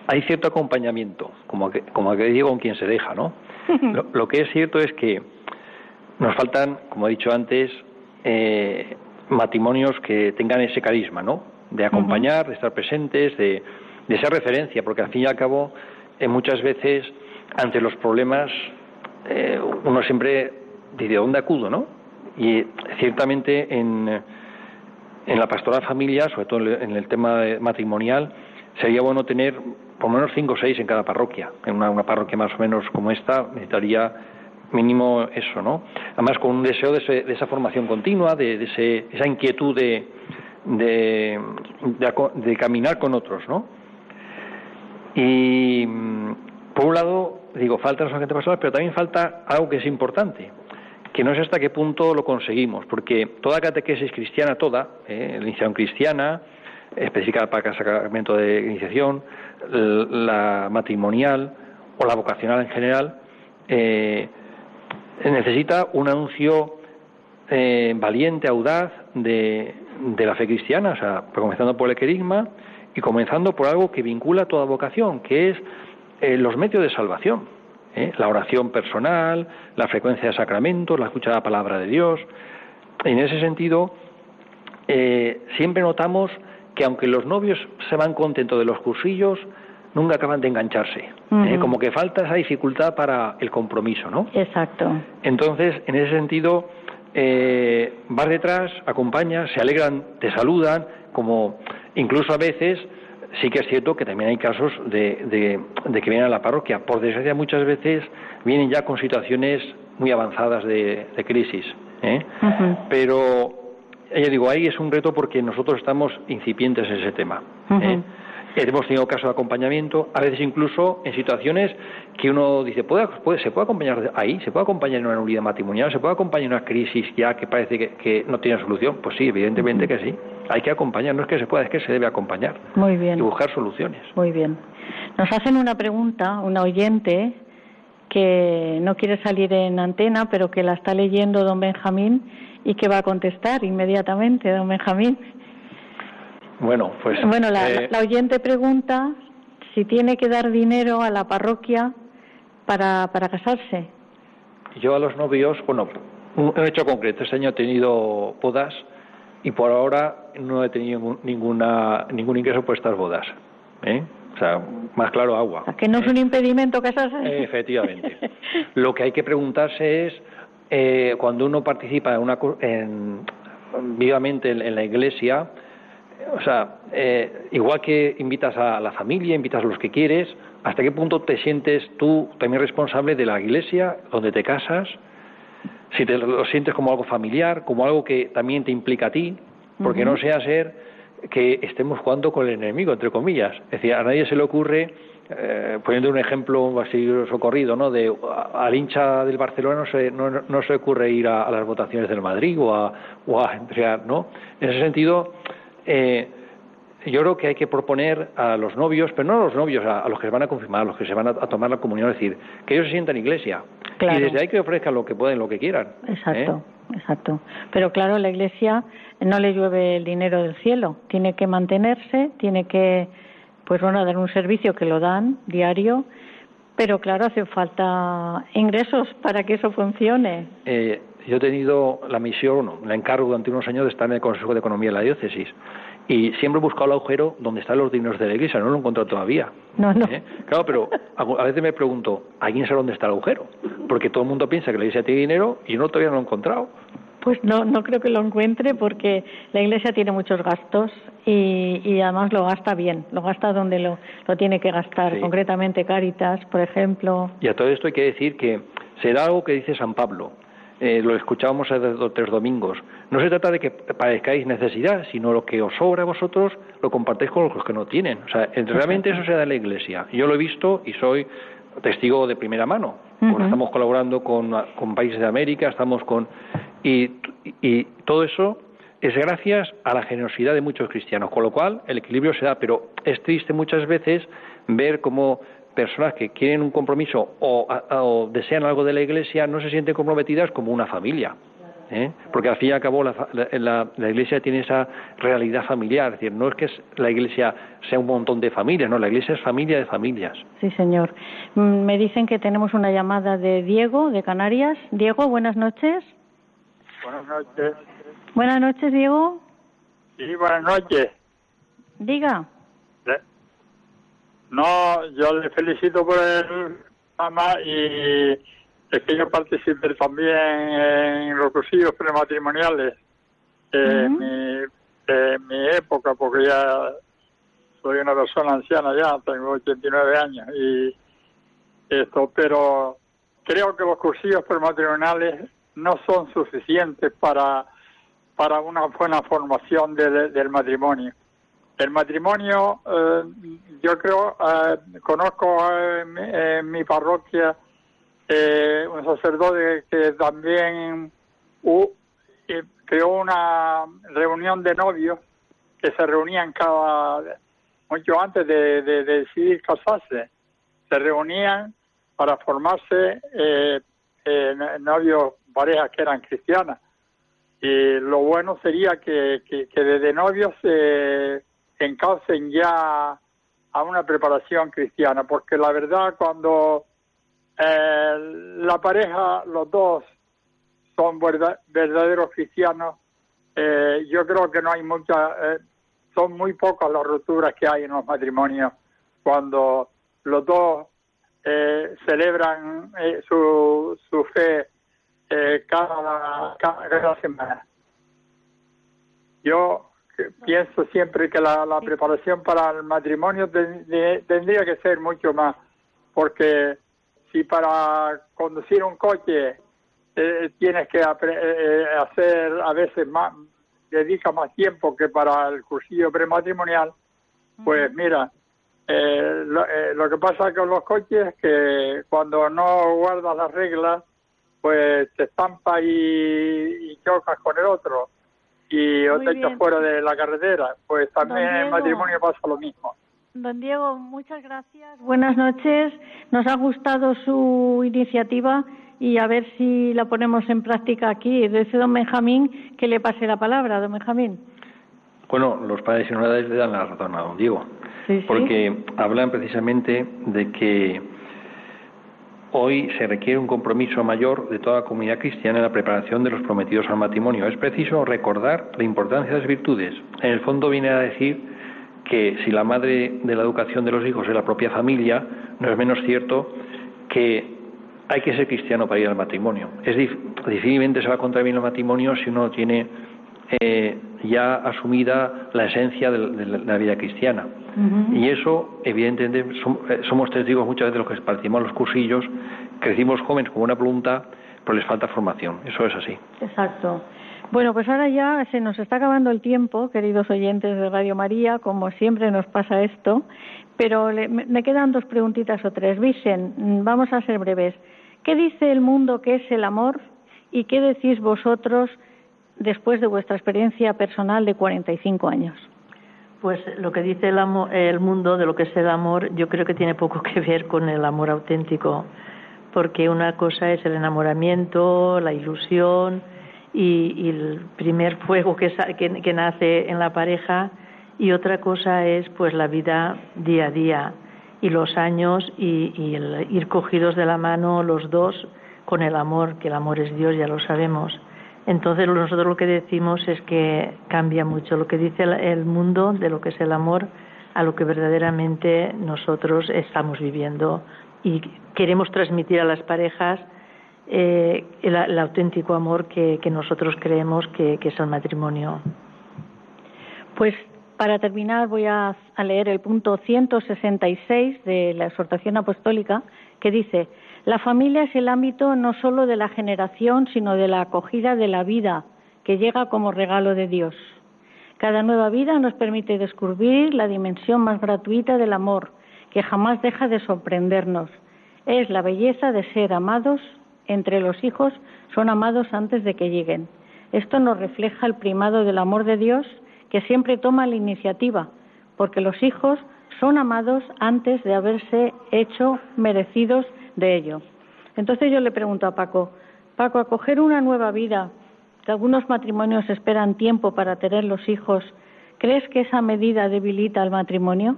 hay cierto acompañamiento, como que, como que digo, con quien se deja, ¿no? (laughs) lo que es cierto es que nos faltan, como he dicho antes, eh, matrimonios que tengan ese carisma, ¿no? De acompañar, de estar presentes, de, de ser referencia, porque al fin y al cabo, eh, muchas veces, ante los problemas, eh, uno siempre dice, ¿dónde acudo, no? Y ciertamente en, en la pastoral familia, sobre todo en el tema matrimonial, sería bueno tener por lo menos cinco o seis en cada parroquia. En una, una parroquia más o menos como esta, necesitaría mínimo eso, ¿no? Además con un deseo de, esa formación continua, de, esa inquietud de, de, caminar con otros, ¿no? Y mm, por un lado, digo, falta los agentes pastorales, pero también falta algo que es importante, que no sé hasta qué punto lo conseguimos, porque toda catequesis cristiana, toda, ¿eh? la iniciación cristiana, específica para el sacramento de iniciación, la matrimonial o la vocacional en general, eh, necesita un anuncio eh, valiente, audaz de, la fe cristiana, o sea, comenzando por el querigma y comenzando por algo que vincula toda vocación, que es los medios de salvación, ¿eh? la oración personal, la frecuencia de sacramentos, la escucha de la palabra de Dios. En ese sentido, siempre notamos que aunque los novios se van contentos de los cursillos, nunca acaban de engancharse. ¿eh? Como que falta esa dificultad para el compromiso, ¿no? Exacto. Entonces, en ese sentido, eh, vas detrás, acompañas, se alegran, te saludan, como incluso a veces sí que es cierto que también hay casos de, de, que vienen a la parroquia. Por desgracia, muchas veces vienen ya con situaciones muy avanzadas de, crisis. ¿eh? Pero ya digo, ahí es un reto porque nosotros estamos incipientes en ese tema. ¿eh? Hemos tenido casos de acompañamiento, a veces incluso en situaciones que uno dice, ¿puede, puede, se puede acompañar ahí? ¿Se puede acompañar en una nulidad matrimonial? ¿Se puede acompañar en una crisis ya que parece que, no tiene solución? Pues sí, evidentemente que sí. Hay que acompañar, no es que se pueda, es que se debe acompañar. Muy bien. Y buscar soluciones. Muy bien. Nos hacen una pregunta, una oyente, que no quiere salir en antena, pero que la está leyendo don Benjamín y que va a contestar inmediatamente, don Benjamín. Bueno, pues. Bueno, eh, la, oyente pregunta si tiene que dar dinero a la parroquia para, para casarse. Yo a los novios, bueno, un hecho concreto. Este año he tenido bodas y por ahora no he tenido ninguna, ningún ingreso por estas bodas. ¿eh? O sea, más claro, agua. que no es un impedimento casarse? efectivamente. (laughs) Lo que hay que preguntarse es, eh, cuando uno participa en una, en, vivamente en la iglesia, o sea, eh, igual que invitas a la familia, invitas a los que quieres, ¿hasta qué punto te sientes tú también responsable de la iglesia donde te casas? Si te lo sientes como algo familiar, como algo que también te implica a ti, porque no sea ser que estemos jugando con el enemigo, entre comillas. Es decir, a nadie se le ocurre, eh, poniendo un ejemplo así socorrido, ¿no? De al hincha del Barcelona no se, no, no se ocurre ir a, las votaciones del Madrid o a, o a entregar, ¿no? En ese sentido, eh, yo creo que hay que proponer a los novios, pero no a los novios, a, los que se van a confirmar, a los que se van a, tomar la comunión, es decir, que ellos se sientan en Y desde ahí que ofrezcan lo que pueden, lo que quieran. Exacto, ¿eh? exacto. Pero claro, la iglesia no le llueve el dinero del cielo, tiene que mantenerse, tiene que, pues bueno, dar un servicio que lo dan diario, pero claro, hace falta ingresos para que eso funcione. Eh, yo he tenido la misión, la encargo durante unos años de estar en el Consejo de Economía de la Diócesis. Y siempre he buscado el agujero donde están los dineros de la iglesia, no lo he encontrado todavía. No, no. ¿Eh? Claro, pero a veces me pregunto, ¿alguien sabe dónde está el agujero? Porque todo el mundo piensa que la iglesia tiene dinero y yo todavía no lo he encontrado. Pues no, no creo que lo encuentre porque la iglesia tiene muchos gastos y, y además lo gasta bien, lo gasta donde lo, lo tiene que gastar, concretamente Cáritas, por ejemplo. Y a todo esto hay que decir que será algo que dice San Pablo, eh, lo escuchábamos hace dos tres domingos. No se trata de que padezcáis necesidad, sino lo que os sobra a vosotros lo compartéis con los que no tienen. O sea, realmente eso se da en la Iglesia. Yo lo he visto y soy testigo de primera mano. Estamos colaborando con, con, países de América, estamos con... Y, y todo eso es gracias a la generosidad de muchos cristianos, con lo cual el equilibrio se da, pero es triste muchas veces ver cómo personas que quieren un compromiso o, desean algo de la Iglesia no se sienten comprometidas como una familia. ¿eh? Porque al fin y al cabo la, la, Iglesia tiene esa realidad familiar. Es decir, no es que la Iglesia sea un montón de familias, no, la Iglesia es familia de familias. Sí, señor. Mm, me dicen que tenemos una llamada de Diego, de Canarias. Diego, buenas noches. Buenas noches. Buenas noches, Diego. Sí, buenas noches. Diga. No, yo le felicito por el programa y es que yo participé también en los cursillos prematrimoniales en, mi, época, porque ya soy una persona anciana ya, tengo 89 años y esto, pero creo que los cursillos prematrimoniales no son suficientes para para una buena formación del matrimonio. El matrimonio, eh, yo creo, eh, conozco en, mi parroquia eh, un sacerdote que también creó una reunión de novios que se reunían cada mucho antes de, decidir casarse. Se reunían para formarse novios, parejas que eran cristianas. Y lo bueno sería que, que, que desde novios se encaucen ya a una preparación cristiana, porque la verdad cuando eh, la pareja, los dos, son verdaderos cristianos, eh, yo creo que no hay muchas, eh, son muy pocas las rupturas que hay en los matrimonios cuando los dos celebran su, su fe cada, cada semana. Yo pienso siempre que la, preparación para el matrimonio tendría que ser mucho más, porque si para conducir un coche eh, tienes que eh, eh, hacer a veces más, dedica más tiempo que para el cursillo prematrimonial, pues mira, eh, eh, lo, que pasa con los coches es que cuando no guardas las reglas, pues te estampa y, chocas con el otro y te echas fuera de la carretera. Pues también en el matrimonio pasa lo mismo. Don Diego, muchas gracias. Buenas noches. Nos ha gustado su iniciativa y a ver si la ponemos en práctica aquí. Desde don Benjamín que le pase la palabra, don Benjamín. Bueno, los padres y novedades le dan la razón a don Diego, porque hablan precisamente de que hoy se requiere un compromiso mayor de toda la comunidad cristiana en la preparación de los prometidos al matrimonio. Es preciso recordar la importancia de las virtudes. En el fondo viene a decir que si la madre de la educación de los hijos es la propia familia, no es menos cierto que hay que ser cristiano para ir al matrimonio. Es difícilmente se va a contar bien el matrimonio si uno tiene eh, ya asumida la esencia de, la vida cristiana. Y eso, evidentemente, eh, somos testigos muchas veces de los que participamos los cursillos, crecimos jóvenes con una voluntad, pero les falta formación. Eso es así. Exacto. Bueno, pues ahora ya se nos está acabando el tiempo, queridos oyentes de Radio María, como siempre nos pasa esto, pero me quedan dos preguntitas o tres. Vicen, vamos a ser breves. ¿Qué dice el mundo que es el amor y qué decís vosotros después de vuestra experiencia personal de 45 años? Pues lo que dice el, el, mundo de lo que es el amor, yo creo que tiene poco que ver con el amor auténtico, porque una cosa es el enamoramiento, la ilusión y, el primer fuego que, que, nace en la pareja, y otra cosa es pues la vida día a día y los años y, y el ir cogidos de la mano los dos con el amor, que el amor es Dios, ya lo sabemos entonces nosotros lo que decimos es que cambia mucho lo que dice el mundo de lo que es el amor a lo que verdaderamente nosotros estamos viviendo y queremos transmitir a las parejas eh, el, auténtico amor que, nosotros creemos que, es el matrimonio. Pues para terminar voy a leer el punto 166 de la exhortación apostólica que dice la familia es el ámbito no solo de la generación, sino de la acogida de la vida que llega como regalo de Dios. Cada nueva vida nos permite descubrir la dimensión más gratuita del amor, que jamás deja de sorprendernos. Es la belleza de ser amados entre los hijos, son amados antes de que lleguen. Esto nos refleja el primado del amor de Dios, que siempre toma la iniciativa, porque los hijos son amados antes de haberse hecho merecidos de ello. Entonces yo le pregunto a Paco, Paco, acoger una nueva vida, que algunos matrimonios esperan tiempo para tener los hijos, ¿crees que esa medida debilita al matrimonio?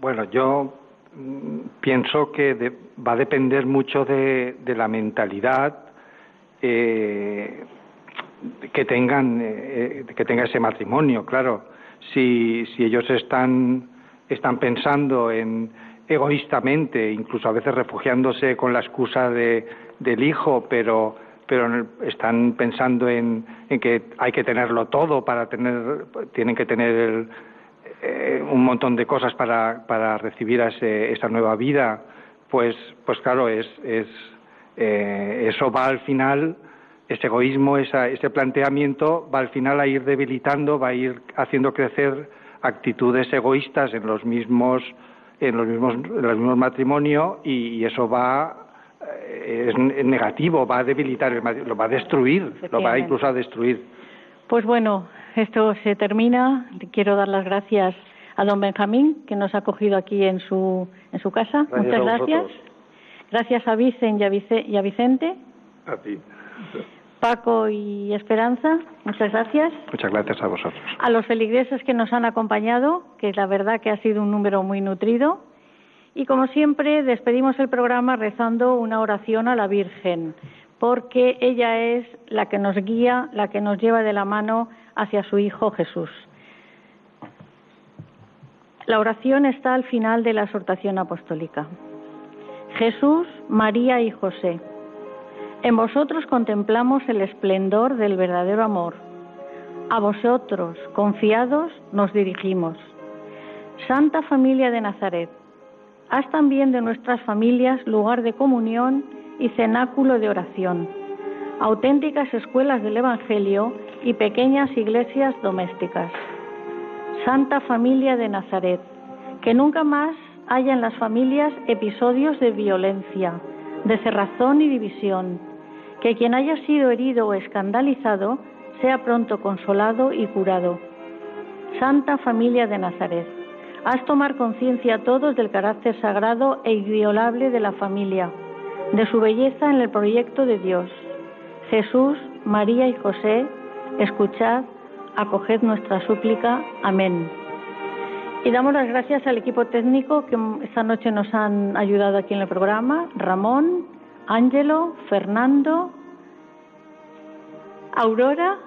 Bueno, yo mm, pienso que va a depender mucho de, la mentalidad eh, que tengan eh, que tenga ese matrimonio, claro. Si, si ellos están están pensando en egoístamente, incluso a veces refugiándose con la excusa de, del hijo, pero, pero están pensando en, en, que hay que tenerlo todo para tener, tienen que tener eh, un montón de cosas para, para recibir a esa nueva vida, pues, pues claro, es, es eh, eso va al final, ese egoísmo, esa, ese planteamiento va al final a ir debilitando, va a ir haciendo crecer actitudes egoístas en los mismos en los mismos, en los mismos matrimonios y, eso va eh, es negativo, va a debilitar el lo va a destruir, lo va incluso a destruir. Pues bueno, esto se termina. Quiero dar las gracias a don Benjamín, que nos ha acogido aquí en su, en su casa. Muchas gracias. Gracias a Vicen y a, y a Vicente. A ti. Paco y Esperanza, muchas gracias. Muchas gracias a vosotros. A los feligreses que nos han acompañado, que la verdad que ha sido un número muy nutrido. Y como siempre, despedimos el programa rezando una oración a la Virgen, porque ella es la que nos guía, la que nos lleva de la mano hacia su Hijo Jesús. La oración está al final de la exhortación apostólica. Jesús, María y José en vosotros contemplamos el esplendor del verdadero amor. A vosotros, confiados, nos dirigimos. Santa familia de Nazaret, haz también de nuestras familias lugar de comunión y cenáculo de oración, auténticas escuelas del Evangelio y pequeñas iglesias domésticas. Santa Familia de Nazaret, que nunca más haya en las familias episodios de violencia, de cerrazón y división, que quien haya sido herido o escandalizado sea pronto consolado y curado. Santa Familia de Nazaret, haz tomar conciencia todos del carácter sagrado e inviolable de la familia, de su belleza en el proyecto de Dios. Jesús, María y José, escuchad, acoged nuestra súplica. Amén. Y damos las gracias al equipo técnico que esta noche nos han ayudado aquí en el programa, Ramón, Ángelo, Fernando, Aurora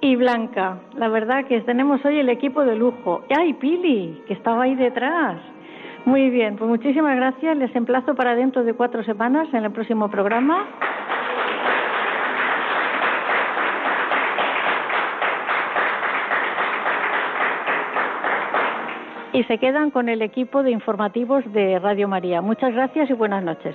y Blanca. La verdad que tenemos hoy el equipo de lujo. ¡Ay, Pili! Que estaba ahí detrás. Muy bien, pues muchísimas gracias. Les emplazo para dentro de cuatro semanas en el próximo programa. Y se quedan con el equipo de informativos de Radio María. Muchas gracias y buenas noches.